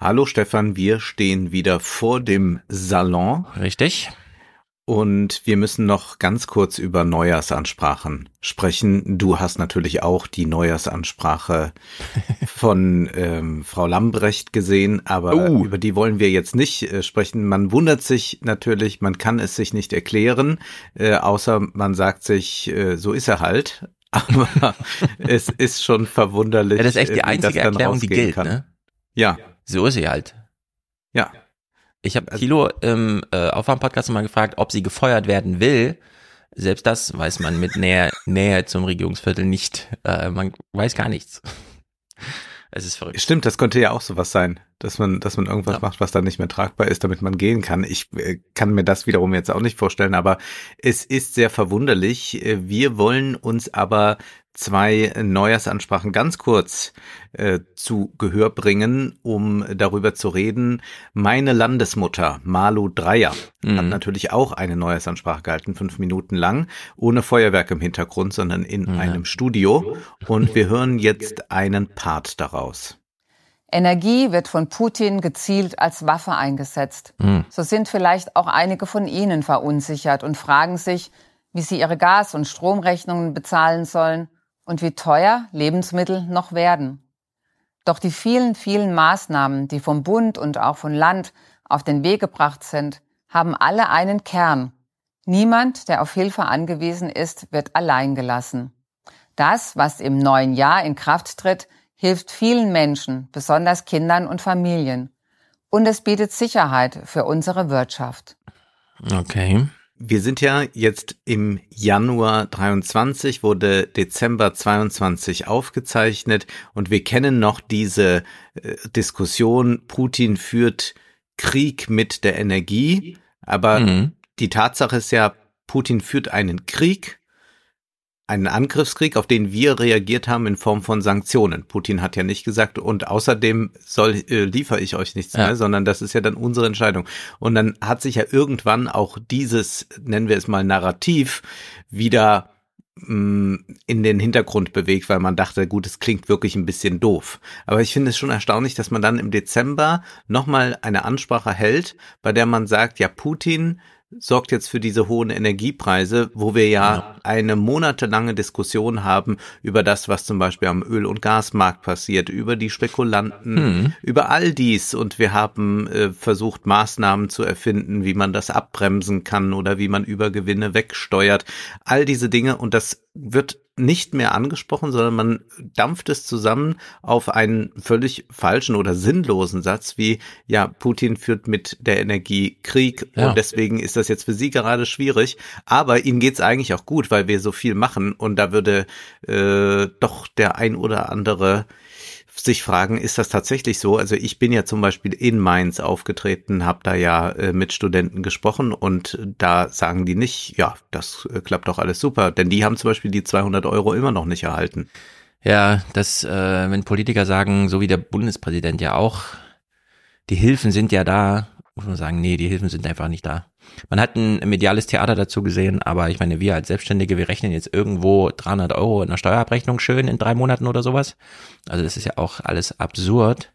Hallo Stefan, wir stehen wieder vor dem Salon. Richtig. Und wir müssen noch ganz kurz über Neujahrsansprachen sprechen. Du hast natürlich auch die Neujahrsansprache von ähm, Frau Lambrecht gesehen, aber uh. über die wollen wir jetzt nicht äh, sprechen. Man wundert sich natürlich, man kann es sich nicht erklären, äh, außer man sagt sich, äh, so ist er halt. Aber es ist schon verwunderlich. Ja, das ist echt die einzige Erklärung, die gilt, kann. ne? Ja. So ist sie halt. Ja. Ich habe also Kilo im äh, Aufwärmpodcast mal gefragt, ob sie gefeuert werden will. Selbst das weiß man mit Nähe, Nähe zum Regierungsviertel nicht. Äh, man weiß gar nichts. Es ist verrückt. Stimmt, das könnte ja auch sowas sein, dass man, dass man irgendwas ja. macht, was dann nicht mehr tragbar ist, damit man gehen kann. Ich äh, kann mir das wiederum jetzt auch nicht vorstellen, aber es ist sehr verwunderlich. Äh, wir wollen uns aber zwei Neujahrsansprachen ganz kurz äh, zu Gehör bringen, um darüber zu reden. Meine Landesmutter, Malu Dreier, mhm. hat natürlich auch eine Neujahrsansprache gehalten, fünf Minuten lang, ohne Feuerwerk im Hintergrund, sondern in mhm. einem Studio. Und wir hören jetzt einen Part daraus. Energie wird von Putin gezielt als Waffe eingesetzt. Mhm. So sind vielleicht auch einige von Ihnen verunsichert und fragen sich, wie sie ihre Gas- und Stromrechnungen bezahlen sollen und wie teuer Lebensmittel noch werden. Doch die vielen, vielen Maßnahmen, die vom Bund und auch von Land auf den Weg gebracht sind, haben alle einen Kern. Niemand, der auf Hilfe angewiesen ist, wird allein gelassen. Das, was im neuen Jahr in Kraft tritt, hilft vielen Menschen, besonders Kindern und Familien. Und es bietet Sicherheit für unsere Wirtschaft. Okay. Wir sind ja jetzt im Januar 23, wurde Dezember 22 aufgezeichnet und wir kennen noch diese äh, Diskussion, Putin führt Krieg mit der Energie, aber mhm. die Tatsache ist ja, Putin führt einen Krieg einen Angriffskrieg, auf den wir reagiert haben in Form von Sanktionen. Putin hat ja nicht gesagt, und außerdem soll äh, liefere ich euch nichts ja. mehr, sondern das ist ja dann unsere Entscheidung. Und dann hat sich ja irgendwann auch dieses, nennen wir es mal, Narrativ wieder mm, in den Hintergrund bewegt, weil man dachte, gut, es klingt wirklich ein bisschen doof. Aber ich finde es schon erstaunlich, dass man dann im Dezember nochmal eine Ansprache hält, bei der man sagt, ja, Putin sorgt jetzt für diese hohen Energiepreise, wo wir ja, eine monatelange Diskussion haben über das, was zum Beispiel am Öl- und Gasmarkt passiert, über die Spekulanten, mhm. über all dies. Und wir haben äh, versucht, Maßnahmen zu erfinden, wie man das abbremsen kann oder wie man Übergewinne wegsteuert. All diese Dinge. Und das wird nicht mehr angesprochen, sondern man dampft es zusammen auf einen völlig falschen oder sinnlosen Satz wie, ja, Putin führt mit der Energie Krieg ja. und deswegen ist das jetzt für sie gerade schwierig, aber ihnen geht's eigentlich auch gut, weil wir so viel machen und da würde äh, doch der ein oder andere sich fragen, ist das tatsächlich so? Also ich bin ja zum Beispiel in Mainz aufgetreten, habe da ja äh, mit Studenten gesprochen und da sagen die nicht, ja, das äh, klappt doch alles super, denn die haben zum Beispiel die 200 Euro immer noch nicht erhalten. Ja, das, äh, wenn Politiker sagen, so wie der Bundespräsident ja auch, die Hilfen sind ja da, muss man sagen, nee, die Hilfen sind einfach nicht da. Man hat ein mediales Theater dazu gesehen, aber ich meine, wir als Selbstständige, wir rechnen jetzt irgendwo 300 Euro in der Steuerabrechnung schön in drei Monaten oder sowas. Also das ist ja auch alles absurd.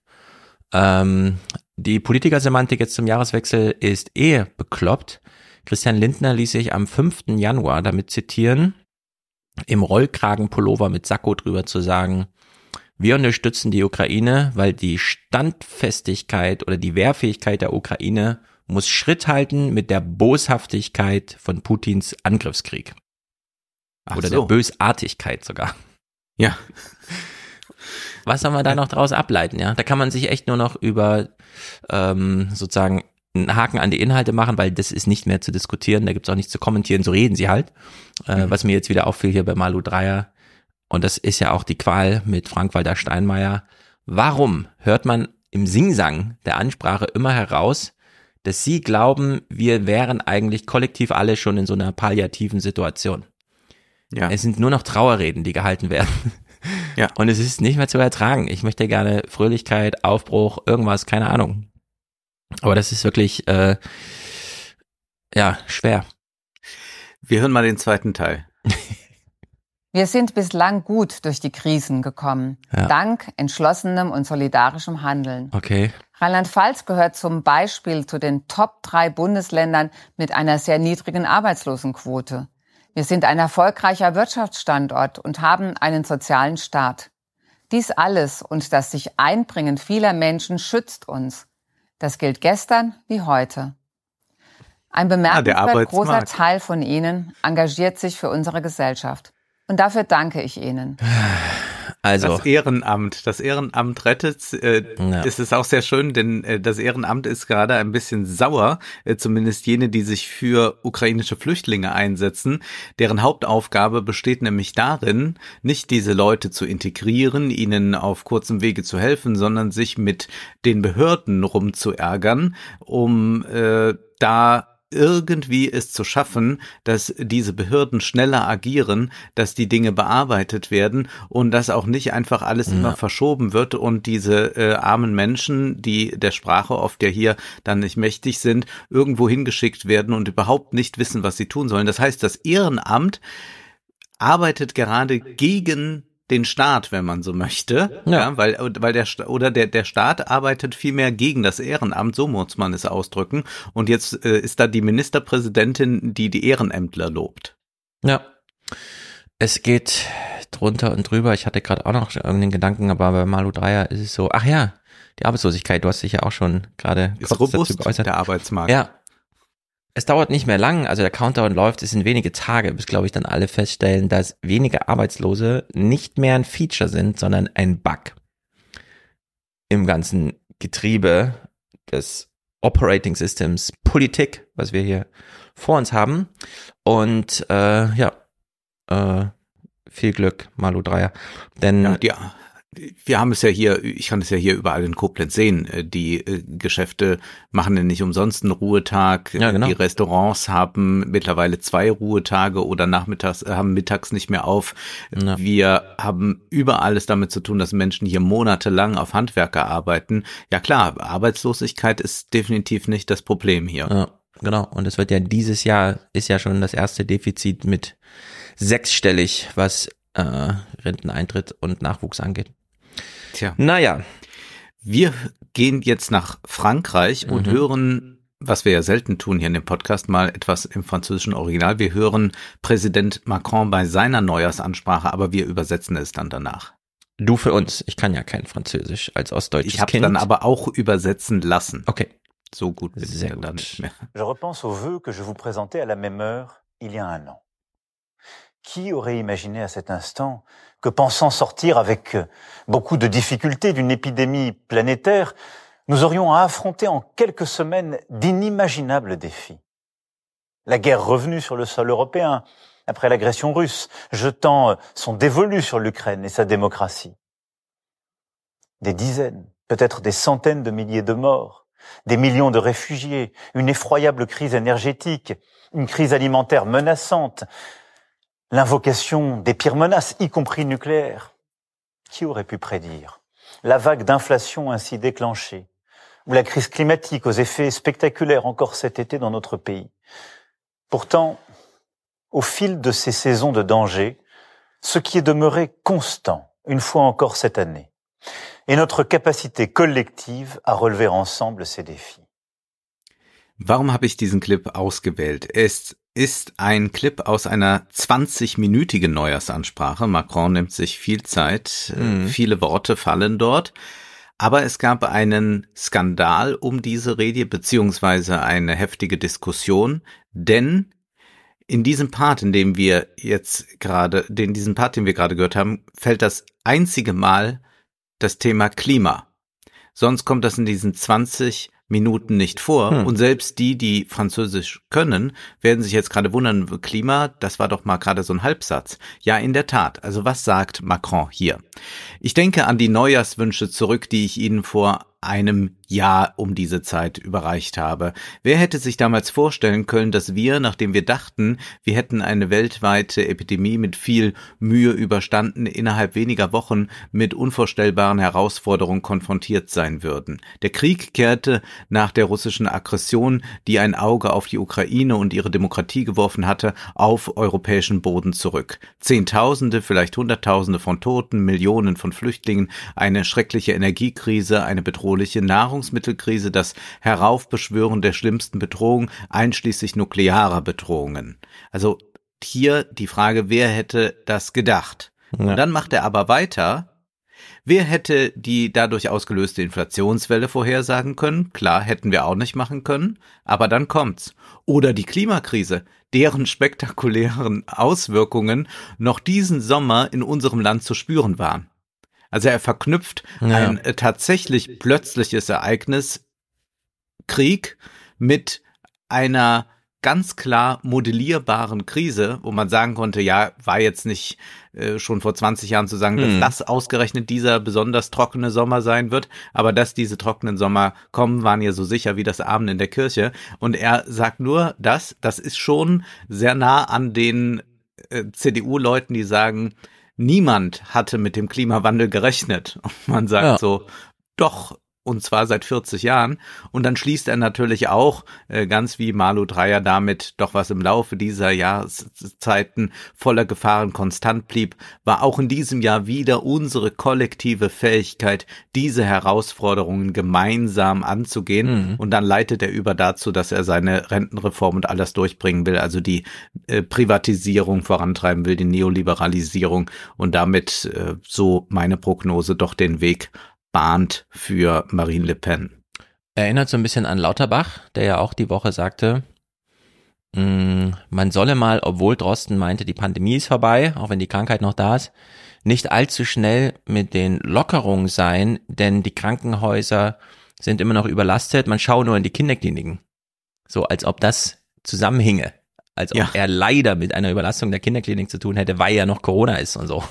Ähm, die Politikersemantik jetzt zum Jahreswechsel ist eh bekloppt. Christian Lindner ließ sich am 5. Januar damit zitieren, im Rollkragenpullover mit Sakko drüber zu sagen, wir unterstützen die Ukraine, weil die Standfestigkeit oder die Wehrfähigkeit der Ukraine muss Schritt halten mit der Boshaftigkeit von Putins Angriffskrieg. Ach Oder so. der Bösartigkeit sogar. Ja. Was soll man da noch draus ableiten, ja? Da kann man sich echt nur noch über ähm, sozusagen einen Haken an die Inhalte machen, weil das ist nicht mehr zu diskutieren, da gibt's auch nichts zu kommentieren, so reden sie halt. Äh, mhm. Was mir jetzt wieder auffiel hier bei Malu Dreier, und das ist ja auch die Qual mit Frank-Walter Steinmeier. Warum hört man im Singsang der Ansprache immer heraus, dass sie glauben, wir wären eigentlich kollektiv alle schon in so einer palliativen Situation. Ja. Es sind nur noch Trauerreden, die gehalten werden. Ja. Und es ist nicht mehr zu ertragen. Ich möchte gerne Fröhlichkeit, Aufbruch, irgendwas, keine Ahnung. Aber das ist wirklich, äh, ja, schwer. Wir hören mal den zweiten Teil. Wir sind bislang gut durch die Krisen gekommen, ja. dank entschlossenem und solidarischem Handeln. Okay. Rheinland-Pfalz gehört zum Beispiel zu den Top drei Bundesländern mit einer sehr niedrigen Arbeitslosenquote. Wir sind ein erfolgreicher Wirtschaftsstandort und haben einen sozialen Staat. Dies alles und das sich Einbringen vieler Menschen schützt uns. Das gilt gestern wie heute. Ein ah, bemerkenswert ah, großer Teil von Ihnen engagiert sich für unsere Gesellschaft. Und dafür danke ich Ihnen. Also das Ehrenamt, das Ehrenamt rettet. Äh, ja. Ist es auch sehr schön, denn äh, das Ehrenamt ist gerade ein bisschen sauer, äh, zumindest jene, die sich für ukrainische Flüchtlinge einsetzen. Deren Hauptaufgabe besteht nämlich darin, nicht diese Leute zu integrieren, ihnen auf kurzem Wege zu helfen, sondern sich mit den Behörden rumzuärgern, um äh, da irgendwie es zu schaffen, dass diese Behörden schneller agieren, dass die Dinge bearbeitet werden und dass auch nicht einfach alles ja. immer verschoben wird und diese äh, armen Menschen, die der Sprache oft ja hier dann nicht mächtig sind, irgendwo hingeschickt werden und überhaupt nicht wissen, was sie tun sollen. Das heißt, das Ehrenamt arbeitet gerade gegen den Staat, wenn man so möchte, ja, ja weil weil der oder der der Staat arbeitet viel mehr gegen das Ehrenamt, so muss man es ausdrücken. Und jetzt äh, ist da die Ministerpräsidentin, die die Ehrenämtler lobt. Ja, es geht drunter und drüber. Ich hatte gerade auch noch irgendeinen Gedanken, aber bei Malu Dreier ist es so. Ach ja, die Arbeitslosigkeit. Du hast dich ja auch schon gerade ist robust geäußert. der Arbeitsmarkt. Ja, es dauert nicht mehr lang, also der Countdown läuft, es sind wenige Tage, bis, glaube ich, dann alle feststellen, dass wenige Arbeitslose nicht mehr ein Feature sind, sondern ein Bug im ganzen Getriebe des Operating Systems Politik, was wir hier vor uns haben. Und äh, ja, äh, viel Glück, Malu Dreier. Denn ja, die, wir haben es ja hier, ich kann es ja hier überall in Koblenz sehen. Äh, die äh, Geschäfte machen ja nicht umsonst einen Ruhetag. Ja, genau. Die Restaurants haben mittlerweile zwei Ruhetage oder nachmittags, äh, haben mittags nicht mehr auf. Ja. Wir haben überall es damit zu tun, dass Menschen hier monatelang auf Handwerker arbeiten. Ja klar, Arbeitslosigkeit ist definitiv nicht das Problem hier. Ja, genau. Und es wird ja dieses Jahr ist ja schon das erste Defizit mit sechsstellig, was äh, Renteneintritt und Nachwuchs angeht. Tja. Naja. Wir gehen jetzt nach Frankreich und mhm. hören, was wir ja selten tun hier in dem Podcast, mal etwas im französischen Original. Wir hören Präsident Macron bei seiner Neujahrsansprache, aber wir übersetzen es dann danach. Du für uns. Ich kann ja kein Französisch als ostdeutsches ich Kind. Ich habe dann aber auch übersetzen lassen. Okay. So gut bin Sehr ich dann nicht mehr. Je repense aux vœux que je vous présentais à la même heure il y a un an. Qui aurait imaginé à cet instant que pensant sortir avec euh, beaucoup de difficultés d'une épidémie planétaire, nous aurions à affronter en quelques semaines d'inimaginables défis. La guerre revenue sur le sol européen après l'agression russe, jetant euh, son dévolu sur l'Ukraine et sa démocratie. Des dizaines, peut-être des centaines de milliers de morts, des millions de réfugiés, une effroyable crise énergétique, une crise alimentaire menaçante, l'invocation des pires menaces, y compris nucléaires. Qui aurait pu prédire la vague d'inflation ainsi déclenchée, ou la crise climatique aux effets spectaculaires encore cet été dans notre pays? Pourtant, au fil de ces saisons de danger, ce qui est demeuré constant, une fois encore cette année, est notre capacité collective à relever ensemble ces défis. Warum habe ich diesen Clip ausgewählt? Er ist ist ein Clip aus einer 20-minütigen Neujahrsansprache. Macron nimmt sich viel Zeit, mhm. viele Worte fallen dort. Aber es gab einen Skandal um diese Rede, beziehungsweise eine heftige Diskussion, denn in diesem Part, in dem wir jetzt gerade, in diesem Part, den wir gerade gehört haben, fällt das einzige Mal das Thema Klima. Sonst kommt das in diesen 20 Minuten nicht vor. Hm. Und selbst die, die Französisch können, werden sich jetzt gerade wundern, Klima, das war doch mal gerade so ein Halbsatz. Ja, in der Tat. Also was sagt Macron hier? Ich denke an die Neujahrswünsche zurück, die ich Ihnen vor einem Jahr um diese Zeit überreicht habe. Wer hätte sich damals vorstellen können, dass wir, nachdem wir dachten, wir hätten eine weltweite Epidemie mit viel Mühe überstanden, innerhalb weniger Wochen mit unvorstellbaren Herausforderungen konfrontiert sein würden. Der Krieg kehrte nach der russischen Aggression, die ein Auge auf die Ukraine und ihre Demokratie geworfen hatte, auf europäischen Boden zurück. Zehntausende, vielleicht Hunderttausende von Toten, Millionen von Flüchtlingen, eine schreckliche Energiekrise, eine bedrohliche Nahrungsmittelkrise, das Heraufbeschwören der schlimmsten Bedrohungen, einschließlich nuklearer Bedrohungen. Also hier die Frage, wer hätte das gedacht? Ja. Und dann macht er aber weiter. Wer hätte die dadurch ausgelöste Inflationswelle vorhersagen können? Klar, hätten wir auch nicht machen können, aber dann kommt's. Oder die Klimakrise, deren spektakulären Auswirkungen noch diesen Sommer in unserem Land zu spüren waren. Also er verknüpft ja. ein äh, tatsächlich plötzliches Ereignis, Krieg, mit einer ganz klar modellierbaren Krise, wo man sagen konnte, ja, war jetzt nicht äh, schon vor 20 Jahren zu sagen, hm. dass das ausgerechnet dieser besonders trockene Sommer sein wird, aber dass diese trockenen Sommer kommen, waren ja so sicher wie das Abend in der Kirche. Und er sagt nur, dass das ist schon sehr nah an den äh, CDU-Leuten, die sagen, niemand hatte mit dem Klimawandel gerechnet. Und man sagt ja. so, doch, und zwar seit 40 Jahren. Und dann schließt er natürlich auch, äh, ganz wie Malu Dreyer damit, doch was im Laufe dieser Jahreszeiten voller Gefahren konstant blieb, war auch in diesem Jahr wieder unsere kollektive Fähigkeit, diese Herausforderungen gemeinsam anzugehen. Mhm. Und dann leitet er über dazu, dass er seine Rentenreform und alles durchbringen will, also die äh, Privatisierung vorantreiben will, die Neoliberalisierung und damit, äh, so meine Prognose, doch den Weg bahnt für Marine Le Pen. Erinnert so ein bisschen an Lauterbach, der ja auch die Woche sagte, mm, man solle mal, obwohl Drosten meinte, die Pandemie ist vorbei, auch wenn die Krankheit noch da ist, nicht allzu schnell mit den Lockerungen sein, denn die Krankenhäuser sind immer noch überlastet. Man schaue nur in die Kinderkliniken. So als ob das zusammenhinge. Als ob ja. er leider mit einer Überlastung der Kinderklinik zu tun hätte, weil ja noch Corona ist und so.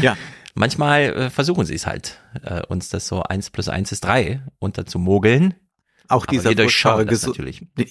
Ja, manchmal äh, versuchen sie es halt, äh, uns das so eins plus eins ist drei unterzumogeln. Auch dieser furchtbare,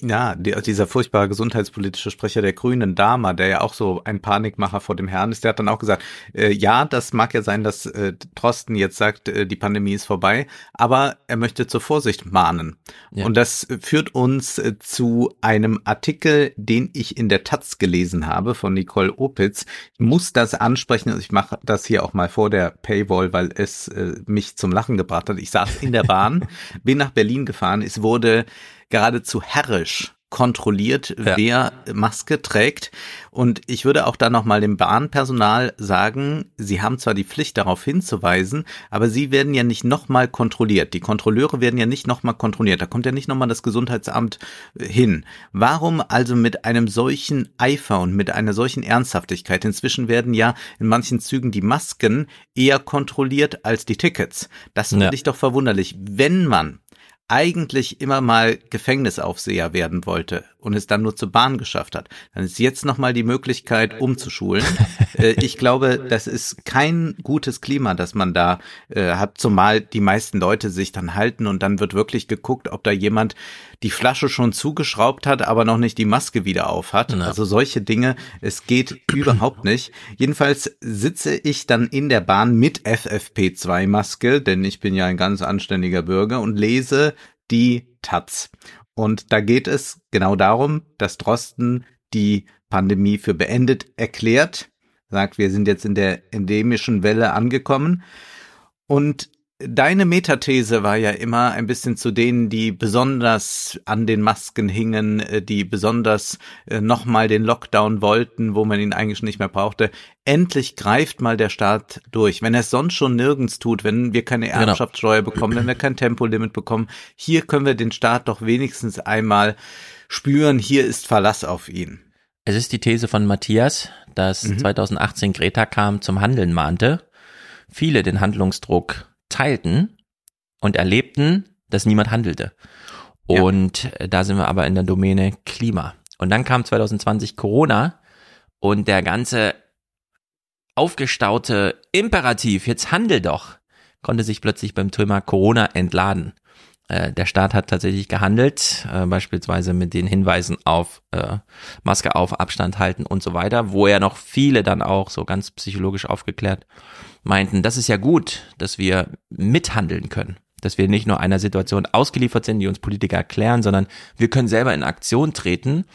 ja, dieser furchtbare gesundheitspolitische Sprecher der Grünen, Dahmer, der ja auch so ein Panikmacher vor dem Herrn ist, der hat dann auch gesagt, äh, ja, das mag ja sein, dass äh, Trosten jetzt sagt, äh, die Pandemie ist vorbei, aber er möchte zur Vorsicht mahnen. Ja. Und das führt uns äh, zu einem Artikel, den ich in der Taz gelesen habe von Nicole Opitz. Ich muss das ansprechen, also ich mache das hier auch mal vor der Paywall, weil es äh, mich zum Lachen gebracht hat. Ich saß in der Bahn, bin nach Berlin gefahren, ist wurde geradezu herrisch kontrolliert, ja. wer Maske trägt. Und ich würde auch da nochmal dem Bahnpersonal sagen, sie haben zwar die Pflicht darauf hinzuweisen, aber sie werden ja nicht nochmal kontrolliert. Die Kontrolleure werden ja nicht nochmal kontrolliert. Da kommt ja nicht nochmal das Gesundheitsamt äh, hin. Warum also mit einem solchen Eifer und mit einer solchen Ernsthaftigkeit? Inzwischen werden ja in manchen Zügen die Masken eher kontrolliert als die Tickets. Das finde ja. ich doch verwunderlich. Wenn man eigentlich immer mal Gefängnisaufseher werden wollte und es dann nur zur Bahn geschafft hat, dann ist jetzt nochmal die Möglichkeit umzuschulen. äh, ich glaube, das ist kein gutes Klima, das man da äh, hat, zumal die meisten Leute sich dann halten und dann wird wirklich geguckt, ob da jemand die Flasche schon zugeschraubt hat, aber noch nicht die Maske wieder auf hat. Ja. Also solche Dinge, es geht überhaupt nicht. Jedenfalls sitze ich dann in der Bahn mit FFP2-Maske, denn ich bin ja ein ganz anständiger Bürger und lese die Taz. Und da geht es genau darum, dass Drosten die Pandemie für beendet erklärt, sagt, wir sind jetzt in der endemischen Welle angekommen. Und Deine Metathese war ja immer ein bisschen zu denen, die besonders an den Masken hingen, äh, die besonders äh, nochmal den Lockdown wollten, wo man ihn eigentlich nicht mehr brauchte. Endlich greift mal der Staat durch. Wenn er es sonst schon nirgends tut, wenn wir keine genau. Erbschaftssteuer genau. bekommen, wenn wir kein Tempolimit bekommen, hier können wir den Staat doch wenigstens einmal spüren, hier ist Verlass auf ihn. Es ist die These von Matthias, dass mhm. 2018 Greta kam zum Handeln mahnte, viele den Handlungsdruck teilten und erlebten, dass niemand handelte. Und ja. da sind wir aber in der Domäne Klima. Und dann kam 2020 Corona und der ganze aufgestaute Imperativ, jetzt handel doch, konnte sich plötzlich beim Thema Corona entladen. äh, der Staat hat tatsächlich gehandelt, äh, beispielsweise mit den Hinweisen auf äh, Maske auf, Abstand halten und so weiter, wo ja noch viele dann auch so ganz psychologisch aufgeklärt meinten, das ist ja gut, dass wir mithandeln können, dass wir nicht nur einer Situation ausgeliefert sind, die uns Politiker erklären, sondern wir können selber in Aktion treten.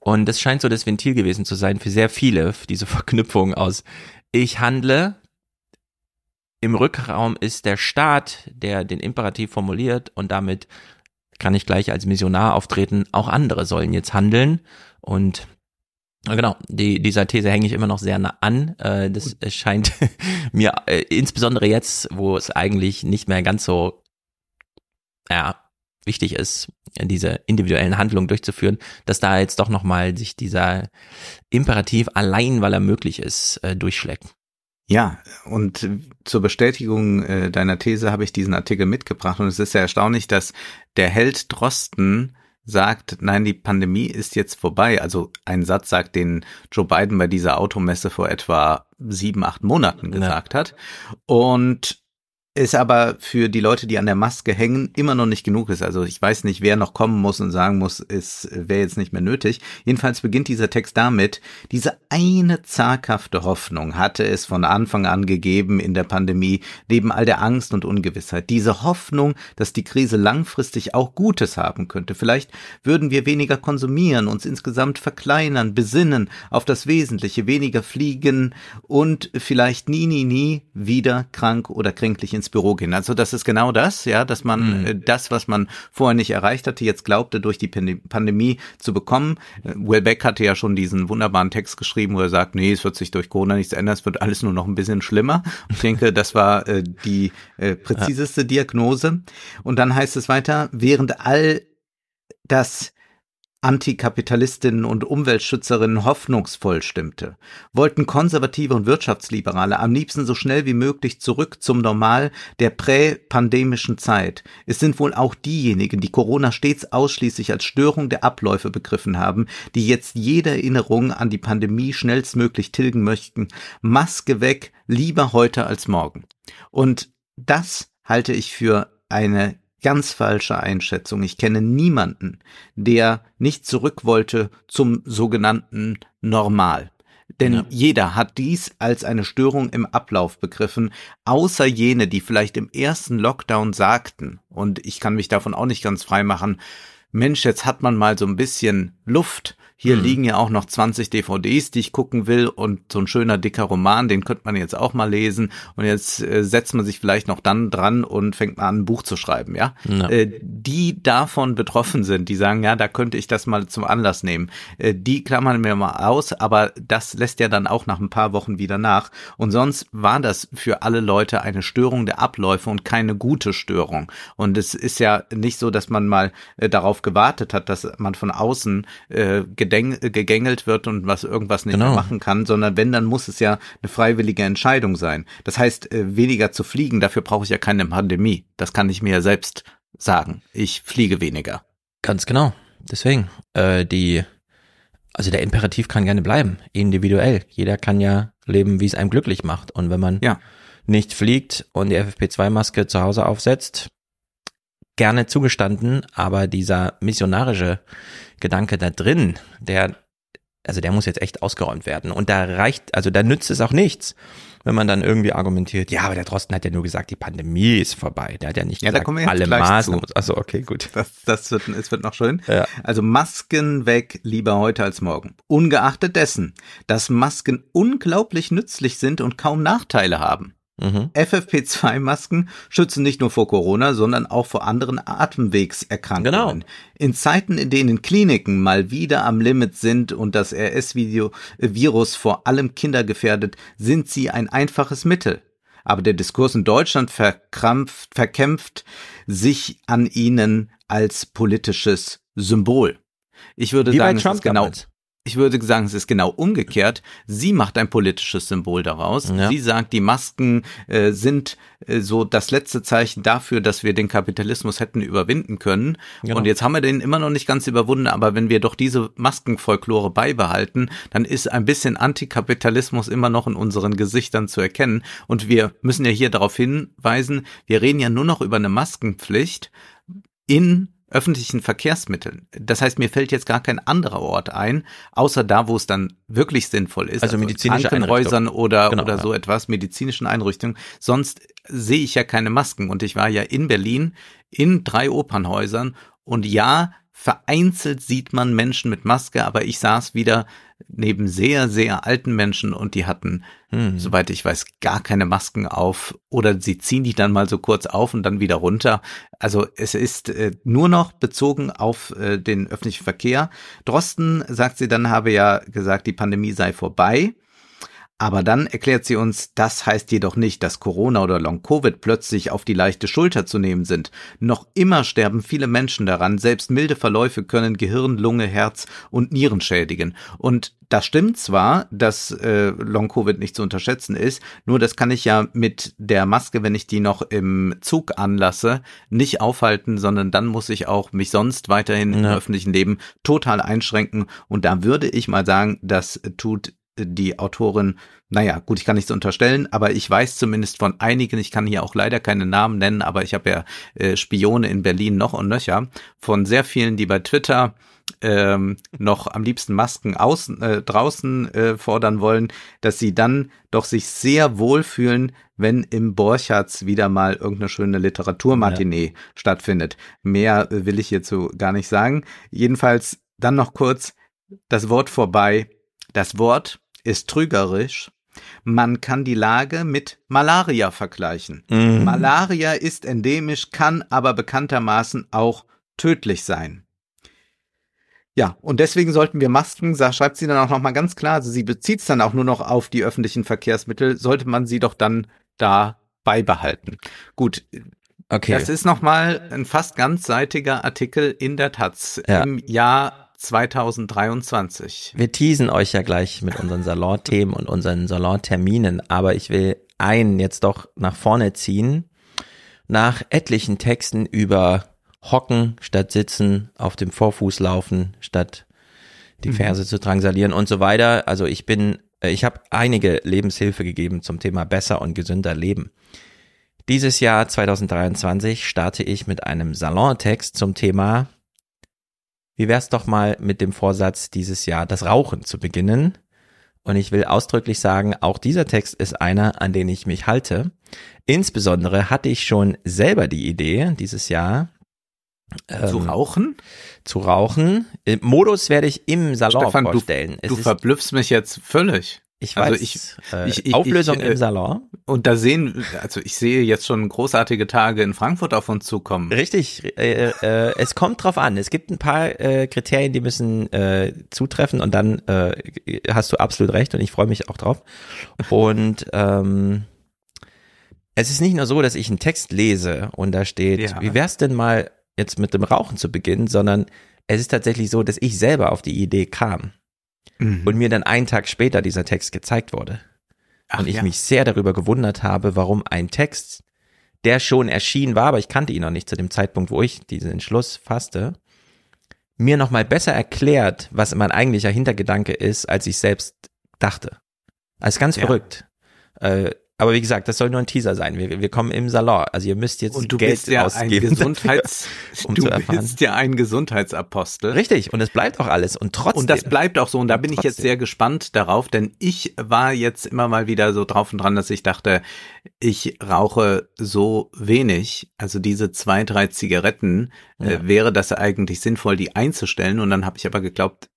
Und das scheint so das Ventil gewesen zu sein für sehr viele, diese Verknüpfung aus ich handle, im Rückraum ist der Staat, der den Imperativ formuliert und damit kann ich gleich als Missionar auftreten. Auch andere sollen jetzt handeln und Genau, die, dieser These hänge ich immer noch sehr nah an. Äh, das scheint mir äh, insbesondere jetzt, wo es eigentlich nicht mehr ganz so ja, wichtig ist, diese individuellen Handlungen durchzuführen, dass da jetzt doch nochmal sich dieser Imperativ allein, weil er möglich ist, äh, durchschlägt. Ja, und zur Bestätigung äh, deiner These habe ich diesen Artikel mitgebracht und es ist sehr erstaunlich, dass der Held Drosten sagt, nein, die Pandemie ist jetzt vorbei. Also ein Satz sagt, den Joe Biden bei dieser Automesse vor etwa sieben, acht Monaten gesagt ja. hat. Und es aber für die Leute, die an der Maske hängen, immer noch nicht genug ist. Also ich weiß nicht, wer noch kommen muss und sagen muss, es wäre jetzt nicht mehr nötig. Jedenfalls beginnt dieser Text damit, diese eine zaghafte Hoffnung hatte es von Anfang an gegeben in der Pandemie, neben all der Angst und Ungewissheit. Diese Hoffnung, dass die Krise langfristig auch Gutes haben könnte. Vielleicht würden wir weniger konsumieren, uns insgesamt verkleinern, besinnen auf das Wesentliche, weniger fliegen und vielleicht nie, nie, nie wieder krank oder kränklich ins ins Büro gehen. Also das ist genau das, ja, dass man mhm. Äh, das, was man vorher nicht erreicht hatte, jetzt glaubte, durch die Pandemie zu bekommen. Äh, Will Beck hatte ja schon diesen wunderbaren Text geschrieben, wo er sagt, nee, es wird sich durch Corona nichts ändern, es wird alles nur noch ein bisschen schlimmer. Ich denke, das war äh, die äh, präziseste Diagnose. Und dann heißt es weiter, während all das Antikapitalistinnen und Umweltschützerinnen hoffnungsvoll stimmte, wollten Konservative und Wirtschaftsliberale am liebsten so schnell wie möglich zurück zum Normal der präpandemischen Zeit. Es sind wohl auch diejenigen, die Corona stets ausschließlich als Störung der Abläufe begriffen haben, die jetzt jede Erinnerung an die Pandemie schnellstmöglich tilgen möchten. Maske weg, lieber heute als morgen. Und das halte ich für eine ganz falsche Einschätzung. Ich kenne niemanden, der nicht zurück wollte zum sogenannten Normal. Denn ja. jeder hat dies als eine Störung im Ablauf begriffen, außer jene, die vielleicht im ersten Lockdown sagten, und ich kann mich davon auch nicht ganz frei machen, Mensch, jetzt hat man mal so ein bisschen Luft, hier mhm. liegen ja auch noch 20 DVDs, die ich gucken will und so ein schöner dicker Roman, den könnte man jetzt auch mal lesen und jetzt äh, setzt man sich vielleicht noch dann dran und fängt mal an, ein Buch zu schreiben, ja. ja. Äh, die davon betroffen sind, die sagen, ja, da könnte ich das mal zum Anlass nehmen. Äh, die klammern mir mal aus, aber das lässt ja dann auch nach ein paar Wochen wieder nach und sonst war das für alle Leute eine Störung der Abläufe und keine gute Störung und es ist ja nicht so, dass man mal äh, darauf gewartet hat, dass man von außen äh, gegängelt wird und was irgendwas nicht genau. machen kann, sondern wenn, dann muss es ja eine freiwillige Entscheidung sein. Das heißt, äh, weniger zu fliegen, dafür brauche ich ja keine Pandemie. Das kann ich mir ja selbst sagen. Ich fliege weniger. Ganz genau. Deswegen, äh, die, also der Imperativ kann gerne bleiben, individuell. Jeder kann ja leben, wie es einem glücklich macht. Und wenn man ja. nicht fliegt und die FFP2-Maske zu Hause aufsetzt, gerne zugestanden, aber dieser missionarische Gedanke da drin, der, also der muss jetzt echt ausgeräumt werden. Und da reicht, also da nützt es auch nichts, wenn man dann irgendwie argumentiert, ja, aber der Drosten hat ja nur gesagt, die Pandemie ist vorbei. Der hat ja nicht ja, gesagt, alle Maßnahmen. Also okay, gut. Das, das wird, es wird noch schön. Ja. Also Masken weg, lieber heute als morgen. Ungeachtet dessen, dass Masken unglaublich nützlich sind und kaum Nachteile haben. Mhm. FFP2-Masken schützen nicht nur vor Corona, sondern auch vor anderen Atemwegserkrankungen. Genau. In Zeiten, in denen Kliniken mal wieder am Limit sind und das RS-Virus vor allem Kinder gefährdet, sind sie ein einfaches Mittel. Aber der Diskurs in Deutschland verkrampft, verkämpft sich an ihnen als politisches Symbol. Ich würde Wie sagen, es ist genau, damals ich würde sagen, es ist genau umgekehrt. Sie macht ein politisches Symbol daraus. Ja. Sie sagt, die Masken äh, sind äh, so das letzte Zeichen dafür, dass wir den Kapitalismus hätten überwinden können. Genau. Und jetzt haben wir den immer noch nicht ganz überwunden, aber wenn wir doch diese Maskenfolklore beibehalten, dann ist ein bisschen Antikapitalismus immer noch in unseren Gesichtern zu erkennen. Und wir müssen ja hier darauf hinweisen, wir reden ja nur noch über eine Maskenpflicht in öffentlichen Verkehrsmitteln. Das heißt, mir fällt jetzt gar kein anderer Ort ein, außer da, wo es dann wirklich sinnvoll ist. Also, also medizinische Krankenhäusern oder, genau, oder so ja. etwas, medizinischen Einrichtungen. Sonst sehe ich ja keine Masken. Und ich war ja in Berlin in drei Opernhäusern und ja, vereinzelt sieht man Menschen mit Maske, aber ich saß wieder neben sehr, sehr alten Menschen und die hatten, hm. soweit ich weiß, gar keine Masken auf oder sie ziehen die dann mal so kurz auf und dann wieder runter. Also es ist äh, nur noch bezogen auf äh, den öffentlichen Verkehr. Drosten sagt sie dann, habe ja gesagt, die Pandemie sei vorbei. Aber dann erklärt sie uns, das heißt jedoch nicht, dass Corona oder Long-Covid plötzlich auf die leichte Schulter zu nehmen sind. Noch immer sterben viele Menschen daran, selbst milde Verläufe können Gehirn, Lunge, Herz und Nieren schädigen. Und das stimmt zwar, dass äh, Long-Covid nicht zu unterschätzen ist, nur das kann ich ja mit der Maske, wenn ich die noch im Zug anlasse, nicht aufhalten, sondern dann muss ich auch mich sonst weiterhin ja. im öffentlichen Leben total einschränken. Und da würde ich mal sagen, das tut die Autorin, naja, gut, ich kann nichts unterstellen, aber ich weiß zumindest von einigen, ich kann hier auch leider keine Namen nennen, aber ich habe ja äh, Spione in Berlin noch und nöcher, von sehr vielen, die bei Twitter ähm, noch am liebsten Masken außen, äh, draußen äh, fordern wollen, dass sie dann doch sich sehr wohlfühlen, wenn im Borchards wieder mal irgendeine schöne Literaturmatinee ja. stattfindet. Mehr äh, will ich hierzu gar nicht sagen. Jedenfalls dann noch kurz das Wort vorbei. Das Wort ist trügerisch. Man kann die Lage mit Malaria vergleichen. Mhm. Malaria ist endemisch, kann aber bekanntermaßen auch tödlich sein. Ja, und deswegen sollten wir Masken, schreibt sie dann auch nochmal ganz klar, also sie bezieht es dann auch nur noch auf die öffentlichen Verkehrsmittel, sollte man sie doch dann da beibehalten. Gut. Okay. Das ist nochmal ein fast ganzseitiger Artikel in der Taz ja. im Jahr 2023. Wir teasen euch ja gleich mit unseren Salon-Themen und unseren Salon-Terminen, aber ich will einen jetzt doch nach vorne ziehen. Nach etlichen Texten über Hocken statt Sitzen, auf dem Vorfuß laufen statt die mhm. Ferse mhm. zu drangsalieren und so weiter. Also ich bin, äh, ich habe einige Lebenshilfe gegeben zum Thema besser und gesünder Leben. Dieses Jahr 2023 starte ich mit einem Salontext zum Thema wie wär's doch mal mit dem Vorsatz, dieses Jahr das Rauchen zu beginnen? Und ich will ausdrücklich sagen, auch dieser Text ist einer, an den ich mich halte. Insbesondere hatte ich schon selber die Idee, dieses Jahr zu ähm, rauchen? Zu rauchen. Modus werde ich im Salon Stefan, vorstellen. Du, du verblüffst mich jetzt völlig. Ich also weiß, also ich, äh, ich, Auflösung ich, äh, im Salon. Und da sehen, also ich sehe jetzt schon großartige Tage in Frankfurt auf uns zukommen. Richtig, äh, äh, es kommt drauf an. Es gibt ein paar äh, Kriterien, die müssen äh, zutreffen und dann äh, hast du absolut recht und ich freue mich auch drauf. Und ähm, es ist nicht nur so, dass ich einen Text lese und da steht, ja. wie wär's denn mal jetzt mit dem Rauchen zu beginnen, sondern es ist tatsächlich so, dass ich selber auf die Idee kam mhm. und mir dann einen Tag später dieser Text gezeigt wurde. Ach, und ich ja. mich sehr darüber gewundert habe, warum ein Text, der schon erschienen war, aber ich kannte ihn noch nicht zu dem Zeitpunkt, wo ich diesen Entschluss fasste, mir nochmal besser erklärt, was mein eigentlicher Hintergedanke ist, als ich selbst dachte. Also ganz ja. verrückt. Äh, aber wie gesagt, das soll nur ein Teaser sein. Wir, wir kommen im Salon. Also ihr müsst jetzt und du Geld bist ja ausgeben. Ein Gesundheits, dafür, um du bist ja ein Gesundheitsapostel. Richtig. Und es bleibt auch alles. Und trotzdem. Und das bleibt auch so. Und da bin ich jetzt sehr gespannt darauf, denn ich war jetzt immer mal wieder so drauf und dran, dass ich dachte, ich rauche so wenig. Also diese zwei, drei Zigaretten äh, ja. äh, wäre das eigentlich sinnvoll, die einzustellen. Und dann habe ich aber geglaubt,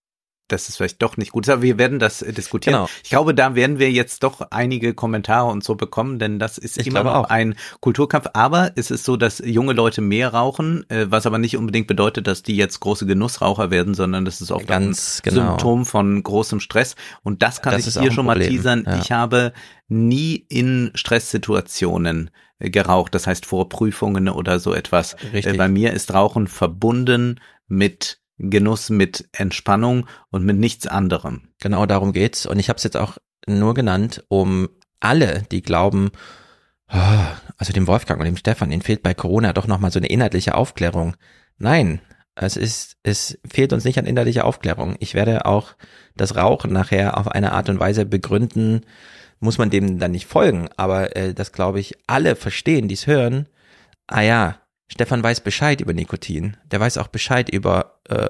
dass es vielleicht doch nicht gut ist. Aber wir werden das äh, diskutieren. Genau. Ich glaube, da werden wir jetzt doch einige Kommentare und so bekommen, denn das ist ich immer noch auch. ein Kulturkampf. Aber es ist so, dass junge Leute mehr rauchen, äh, was aber nicht unbedingt bedeutet, dass die jetzt große Genussraucher werden, sondern das ist oft Ganz ein genau. Symptom von großem Stress. Und das kann das ich hier schon mal teasern. Ja. Ich habe nie in Stresssituationen äh, geraucht, das heißt vor Prüfungen oder so etwas. Richtig. Bei mir ist Rauchen verbunden mit Genuss mit Entspannung und mit nichts anderem. Genau darum geht's. Und ich habe es jetzt auch nur genannt, um alle, die glauben, oh, also dem Wolfgang und dem Stefan, ihnen fehlt bei Corona doch nochmal so eine inhaltliche Aufklärung. Nein, es ist, es fehlt uns nicht an inhaltlicher Aufklärung. Ich werde auch das Rauchen nachher auf eine Art und Weise begründen, muss man dem dann nicht folgen, aber äh, das glaube ich alle verstehen, die es hören. Ah ja, Stefan weiß Bescheid über Nikotin. Der weiß auch Bescheid über äh,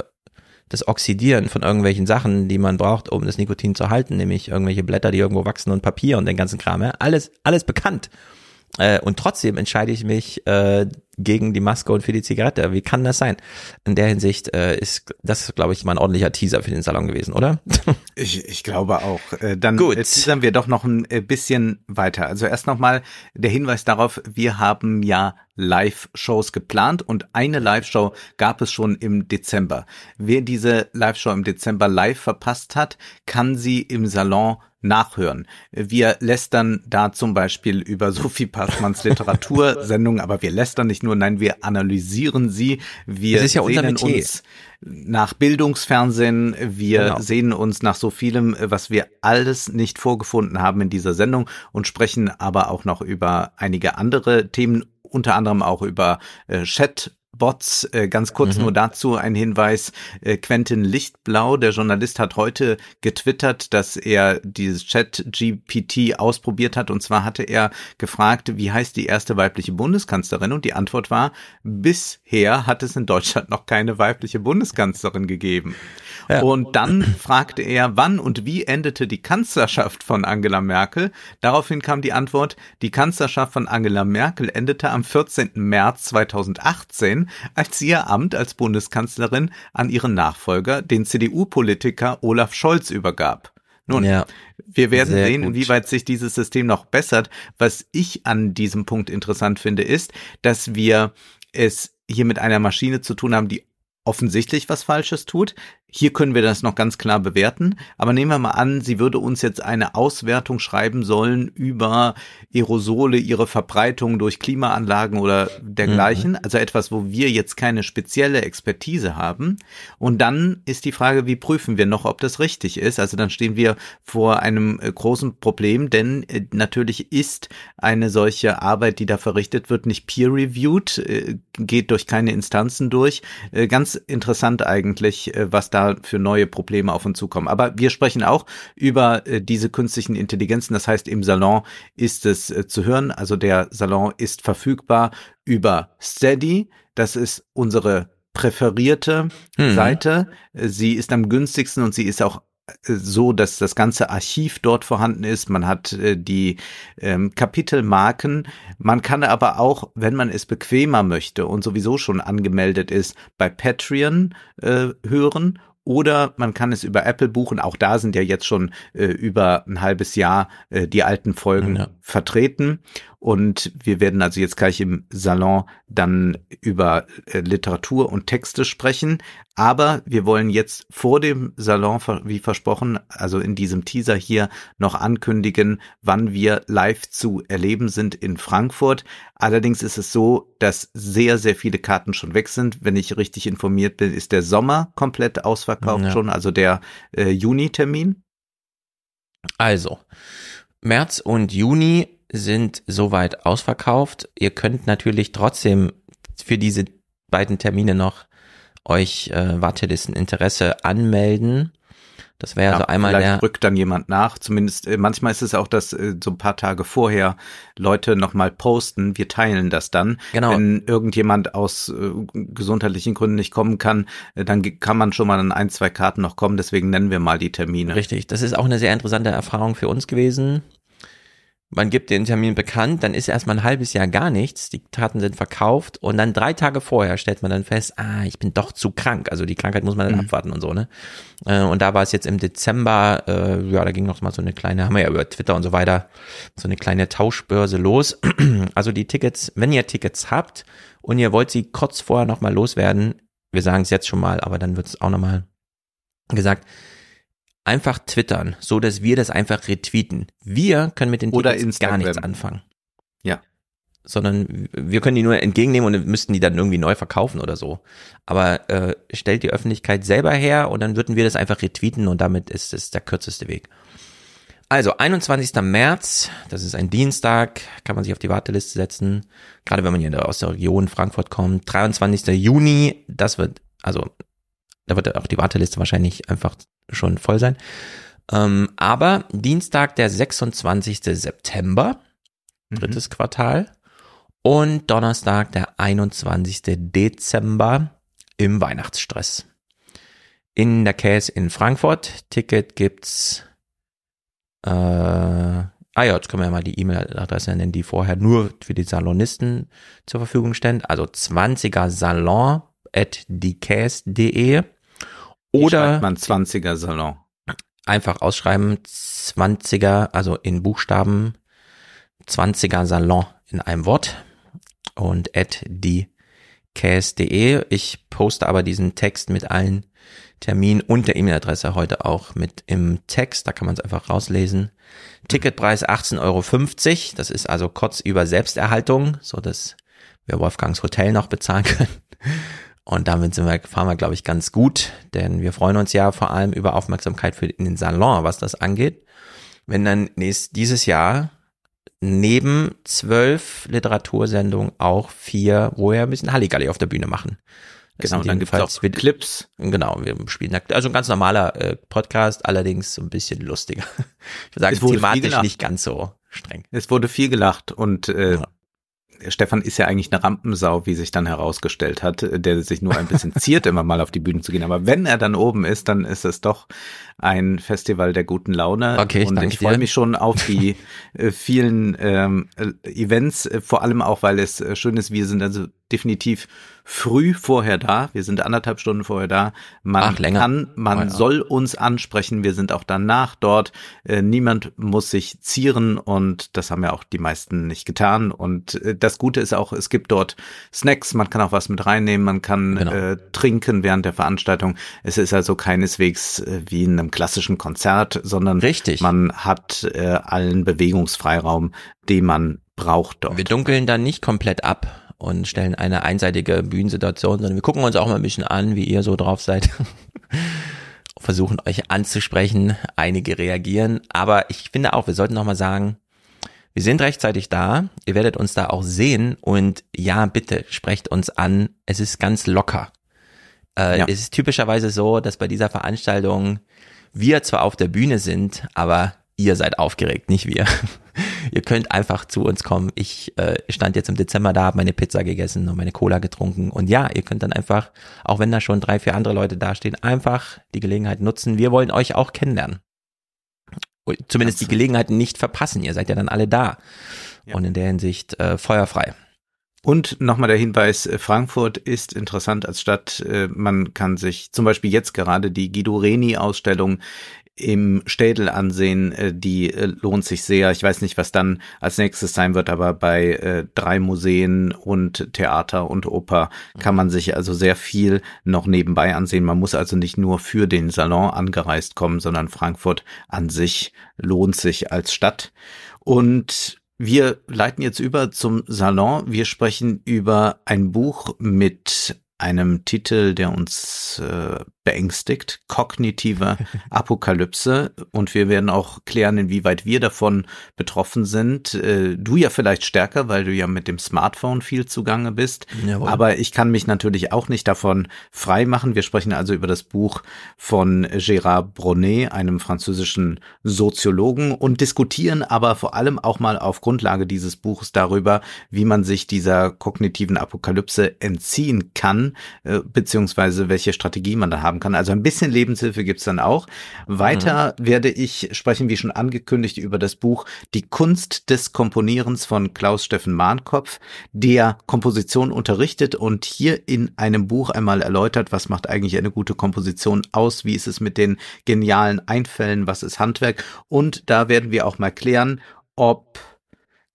das Oxidieren von irgendwelchen Sachen, die man braucht, um das Nikotin zu halten, nämlich irgendwelche Blätter, die irgendwo wachsen und Papier und den ganzen Kram. Ja? Alles, alles bekannt. Äh, und trotzdem entscheide ich mich äh, gegen die Maske und für die Zigarette. Wie kann das sein? In der Hinsicht äh, ist das, glaube ich, mal ein ordentlicher Teaser für den Salon gewesen, oder? Ich, ich glaube auch. Äh, dann Gut. teasern wir doch noch ein äh, bisschen weiter. Also erst nochmal der Hinweis darauf, wir haben ja Live-Shows geplant und eine Live-Show gab es schon im Dezember. Wer diese Live-Show im Dezember live verpasst hat, kann sie im Salon nachhören. Wir lästern da zum Beispiel über Sophie Passmanns Literatursendung, aber wir lästern nicht nur, nein, wir analysieren sie. Wir ja sehnen uns nach Bildungsfernsehen, wir genau. sehen uns nach so vielem, was wir alles nicht vorgefunden haben in dieser Sendung und sprechen aber auch noch über einige andere Themen unter anderem auch über äh, Chat Bots. Äh, ganz kurz mhm. nur dazu ein Hinweis. Äh, Quentin Lichtblau, der Journalist, hat heute getwittert, dass er dieses Chat-GPT ausprobiert hat. Und zwar hatte er gefragt, wie heißt die erste weibliche Bundeskanzlerin? Und die Antwort war, bisher hat es in Deutschland noch keine weibliche Bundeskanzlerin gegeben. Ja. Und dann fragte er, wann und wie endete die Kanzlerschaft von Angela Merkel? Daraufhin kam die Antwort, die Kanzlerschaft von Angela Merkel endete am 14. März 2018, als sie ihr Amt als Bundeskanzlerin an ihren Nachfolger, den CDU-Politiker Olaf Scholz, übergab. Nun, ja, wir werden sehen, gut. inwieweit sich dieses System noch bessert. Was ich an diesem Punkt interessant finde, ist, dass wir es hier mit einer Maschine zu tun haben, die offensichtlich was Falsches tut. Hier können wir das noch ganz klar bewerten, aber nehmen wir mal an, sie würde uns jetzt eine Auswertung schreiben sollen über Aerosole, ihre Verbreitung durch Klimaanlagen oder dergleichen, mhm. also etwas, wo wir jetzt keine spezielle Expertise haben. Und dann ist die Frage, wie prüfen wir noch, ob das richtig ist? Also dann stehen wir vor einem äh, großen Problem, denn äh, natürlich ist eine solche Arbeit, die da verrichtet wird, nicht peer-reviewed, äh, geht durch keine Instanzen durch. Ganz interessant eigentlich, was da da für neue Probleme auf uns zukommen. Aber wir sprechen auch über äh, diese künstlichen Intelligenzen. Das heißt, im Salon ist es äh, zu hören. Also der Salon ist verfügbar über Steady. Das ist unsere präferierte mhm. Seite. Sie ist am günstigsten und sie ist auch so, dass das ganze Archiv dort vorhanden ist. Man hat äh, die ähm, Kapitelmarken. Man kann aber auch, wenn man es bequemer möchte und sowieso schon angemeldet ist, bei Patreon äh, hören oder man kann es über Apple buchen. Auch da sind ja jetzt schon äh, über ein halbes Jahr äh, die alten Folgen ja. vertreten. Und wir werden also jetzt gleich im Salon dann über äh, Literatur und Texte sprechen. Aber wir wollen jetzt vor dem Salon, wie versprochen, also in diesem Teaser hier noch ankündigen, wann wir live zu erleben sind in Frankfurt. Allerdings ist es so, dass sehr, sehr viele Karten schon weg sind. Wenn ich richtig informiert bin, ist der Sommer komplett ausverkauft ja. schon, also der äh, Juni-Termin. Also, März und Juni sind soweit ausverkauft. Ihr könnt natürlich trotzdem für diese beiden Termine noch euch äh, Wartelisten Interesse anmelden. Das wäre ja, so einmal vielleicht der. rückt dann jemand nach. Zumindest äh, manchmal ist es auch, dass äh, so ein paar Tage vorher Leute nochmal posten. Wir teilen das dann. Genau. Wenn irgendjemand aus äh, gesundheitlichen Gründen nicht kommen kann, äh, dann kann man schon mal an ein, zwei Karten noch kommen. Deswegen nennen wir mal die Termine. Richtig. Das ist auch eine sehr interessante Erfahrung für uns gewesen man gibt den Termin bekannt, dann ist erstmal ein halbes Jahr gar nichts, die Karten sind verkauft und dann drei Tage vorher stellt man dann fest, ah, ich bin doch zu krank, also die Krankheit muss man dann mhm. abwarten und so, ne? Äh, und da war es jetzt im Dezember, äh, ja, da ging noch mal so eine kleine, haben wir ja über Twitter und so weiter, so eine kleine Tauschbörse los. Also die Tickets, wenn ihr Tickets habt und ihr wollt sie kurz vorher nochmal loswerden, wir sagen es jetzt schon mal, aber dann wird es auch nochmal gesagt, einfach twittern, so dass wir das einfach retweeten. Wir können mit den Oder Tickets gar nichts anfangen. Ja. Sondern wir können die nur entgegennehmen und müssten die dann irgendwie neu verkaufen oder so. Aber äh, stellt die Öffentlichkeit selber her und dann würden wir das einfach retweeten und damit ist es der kürzeste Weg. Also 21. März, das ist ein Dienstag, kann man sich auf die Warteliste setzen, gerade wenn man hier aus der Region Frankfurt kommt. 23. Juni, das wird, also da wird auch die Warteliste wahrscheinlich einfach schon voll sein. Ähm, aber Dienstag, der 26. September, drittes mhm. Quartal. Und Donnerstag, der 21. Dezember im Weihnachtsstress. In der Käse in Frankfurt. Ticket gibt's. Äh, ah ja, jetzt können wir mal die E-Mail-Adresse nennen, die vorher nur für die Salonisten zur Verfügung stand. Also 20er Salon at diekäs.de oder man 20er Salon. Einfach ausschreiben 20er, also in Buchstaben 20er Salon in einem Wort und at diekäs.de. Ich poste aber diesen Text mit allen Terminen und der E-Mail-Adresse heute auch mit im Text. Da kann man es einfach rauslesen. Ticketpreis 18,50 Euro. Das ist also kurz über Selbsterhaltung, so dass wir Wolfgangs Hotel noch bezahlen können. Und damit sind wir, fahren wir, glaube ich, ganz gut, denn wir freuen uns ja vor allem über Aufmerksamkeit für den Salon, was das angeht. Wenn dann nächst, dieses Jahr neben zwölf Literatursendungen auch vier, wo wir ein bisschen Halligalli auf der Bühne machen. Das genau, dann gibt es auch Clips. Genau, wir spielen also ein ganz normaler äh, Podcast, allerdings so ein bisschen lustiger. Ich würde sagen, thematisch nicht ganz so streng. Es wurde viel gelacht und äh, ja. Stefan ist ja eigentlich eine Rampensau, wie sich dann herausgestellt hat, der sich nur ein bisschen ziert, immer mal auf die Bühne zu gehen. Aber wenn er dann oben ist, dann ist es doch ein Festival der guten Laune. Okay, und ich freue mich schon auf die äh, vielen ähm, Events, äh, vor allem auch, weil es äh, schön ist, wir sind also definitiv früh vorher da. Wir sind anderthalb Stunden vorher da. Man Ach, länger. kann, man oh, ja. soll uns ansprechen. Wir sind auch danach dort. Äh, niemand muss sich zieren und das haben ja auch die meisten nicht getan. Und äh, das Gute ist auch, es gibt dort Snacks. Man kann auch was mit reinnehmen. Man kann genau. äh, trinken während der Veranstaltung. Es ist also keineswegs äh, wie in einem klassischen Konzert, sondern Richtig. man hat äh, allen Bewegungsfreiraum, den man braucht dort. Wir dunkeln dann nicht komplett ab und stellen eine einseitige Bühnensituation, sondern wir gucken uns auch mal ein bisschen an, wie ihr so drauf seid. Versuchen euch anzusprechen. Einige reagieren. Aber ich finde auch, wir sollten nochmal sagen, wir sind rechtzeitig da. Ihr werdet uns da auch sehen. Und ja, bitte sprecht uns an. Es ist ganz locker. Äh, ja. Es ist typischerweise so, dass bei dieser Veranstaltung wir zwar auf der Bühne sind, aber ihr seid aufgeregt, nicht wir. ihr könnt einfach zu uns kommen. Ich äh, stand jetzt im Dezember da, habe meine Pizza gegessen und meine Cola getrunken. Und ja, ihr könnt dann einfach, auch wenn da schon drei, vier andere Leute dastehen, einfach die Gelegenheit nutzen. Wir wollen euch auch kennenlernen. Zumindest die Gelegenheit nicht verpassen. Ihr seid ja dann alle da. Ja. Und in der Hinsicht äh, feuerfrei. Und nochmal der Hinweis, äh, Frankfurt ist interessant als Stadt. Äh, man kann sich zum Beispiel jetzt gerade die Guido Reni Ausstellung im Städel ansehen, äh, die äh, lohnt sich sehr. Ich weiß nicht, was dann als nächstes sein wird, aber bei äh, drei Museen und Theater und Oper kann man sich also sehr viel noch nebenbei ansehen. Man muss also nicht nur für den Salon angereist kommen, sondern Frankfurt an sich lohnt sich als Stadt. Und wir leiten jetzt über zum Salon. Wir sprechen über ein Buch mit einem Titel, der uns äh, beängstigt, kognitive Apokalypse. Und wir werden auch klären, inwieweit wir davon betroffen sind. Äh, du ja vielleicht stärker, weil du ja mit dem Smartphone viel zugange bist. Jawohl. Aber ich kann mich natürlich auch nicht davon frei machen. Wir sprechen also über das Buch von Gérard Brunet, einem französischen Soziologen, und diskutieren aber vor allem auch mal auf Grundlage dieses Buches darüber, wie man sich dieser kognitiven Apokalypse entziehen kann, äh, beziehungsweise welche Strategie man da haben haben kann. Also ein bisschen Lebenshilfe gibt's dann auch. Weiter mhm. werde ich sprechen, wie schon angekündigt, über das Buch Die Kunst des Komponierens von Klaus Steffen Mahnkopf, der Komposition unterrichtet und hier in einem Buch einmal erläutert, was macht eigentlich eine gute Komposition aus, wie ist es mit den genialen Einfällen, was ist Handwerk und da werden wir auch mal klären, ob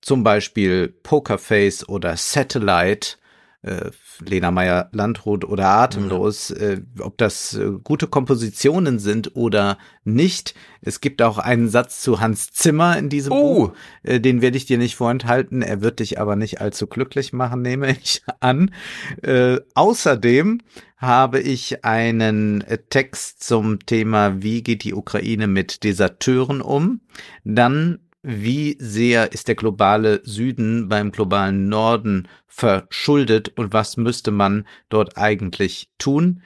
zum Beispiel Pokerface oder Satellite äh, Lena Meyer Landrut oder Atemlos, mhm. äh, ob das äh, gute Kompositionen sind oder nicht. Es gibt auch einen Satz zu Hans Zimmer in diesem oh. Buch, äh, den werde ich dir nicht vorenthalten. Er wird dich aber nicht allzu glücklich machen, nehme ich an. Äh, außerdem habe ich einen äh, Text zum Thema, wie geht die Ukraine mit Deserteuren um. Dann wie sehr ist der globale Süden beim globalen Norden verschuldet und was müsste man dort eigentlich tun.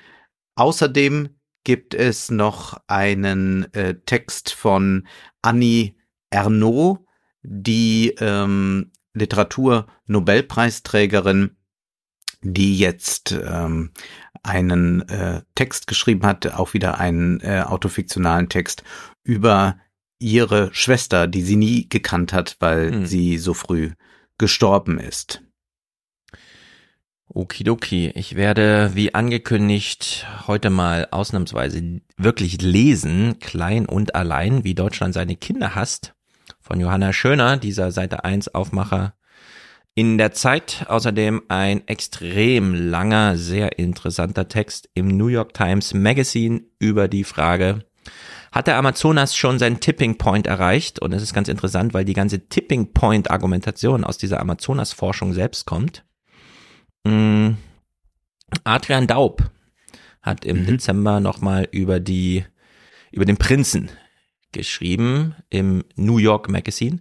Außerdem gibt es noch einen äh, Text von Annie Ernaux, die ähm, Literatur-Nobelpreisträgerin, die jetzt ähm, einen äh, Text geschrieben hat, auch wieder einen äh, autofiktionalen Text über ihre Schwester, die sie nie gekannt hat, weil hm. sie so früh gestorben ist. Okidoki, ich werde wie angekündigt heute mal ausnahmsweise wirklich lesen, klein und allein, wie Deutschland seine Kinder hasst, von Johanna Schöner, dieser Seite 1 Aufmacher in der Zeit. Außerdem ein extrem langer, sehr interessanter Text im New York Times Magazine über die Frage, hat der Amazonas schon seinen Tipping Point erreicht? Und es ist ganz interessant, weil die ganze Tipping Point Argumentation aus dieser Amazonas Forschung selbst kommt. Mm. Adrian Daub hat im mhm. Dezember nochmal über die, über den Prinzen geschrieben im New York Magazine.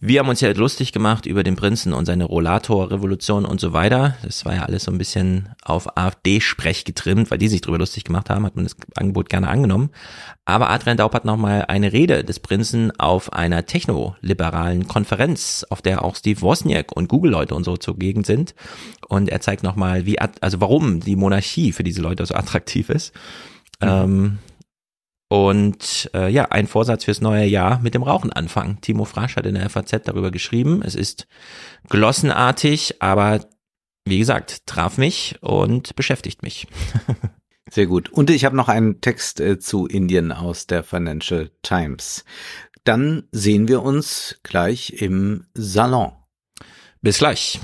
Wir haben uns ja lustig gemacht über den Prinzen und seine Rollator-Revolution und so weiter. Das war ja alles so ein bisschen auf AfD-Sprech getrimmt, weil die sich darüber lustig gemacht haben, hat man das Angebot gerne angenommen. Aber Adrian Daub hat nochmal eine Rede des Prinzen auf einer technoliberalen Konferenz, auf der auch Steve Wozniak und Google-Leute und so zugegen sind. Und er zeigt nochmal, wie, also warum die Monarchie für diese Leute so attraktiv ist. Mhm. Ähm, und äh, ja, ein Vorsatz fürs neue Jahr mit dem Rauchen anfangen. Timo Frasch hat in der FAZ darüber geschrieben. Es ist glossenartig, aber wie gesagt, traf mich und beschäftigt mich. Sehr gut. Und ich habe noch einen Text äh, zu Indien aus der Financial Times. Dann sehen wir uns gleich im Salon. Bis gleich.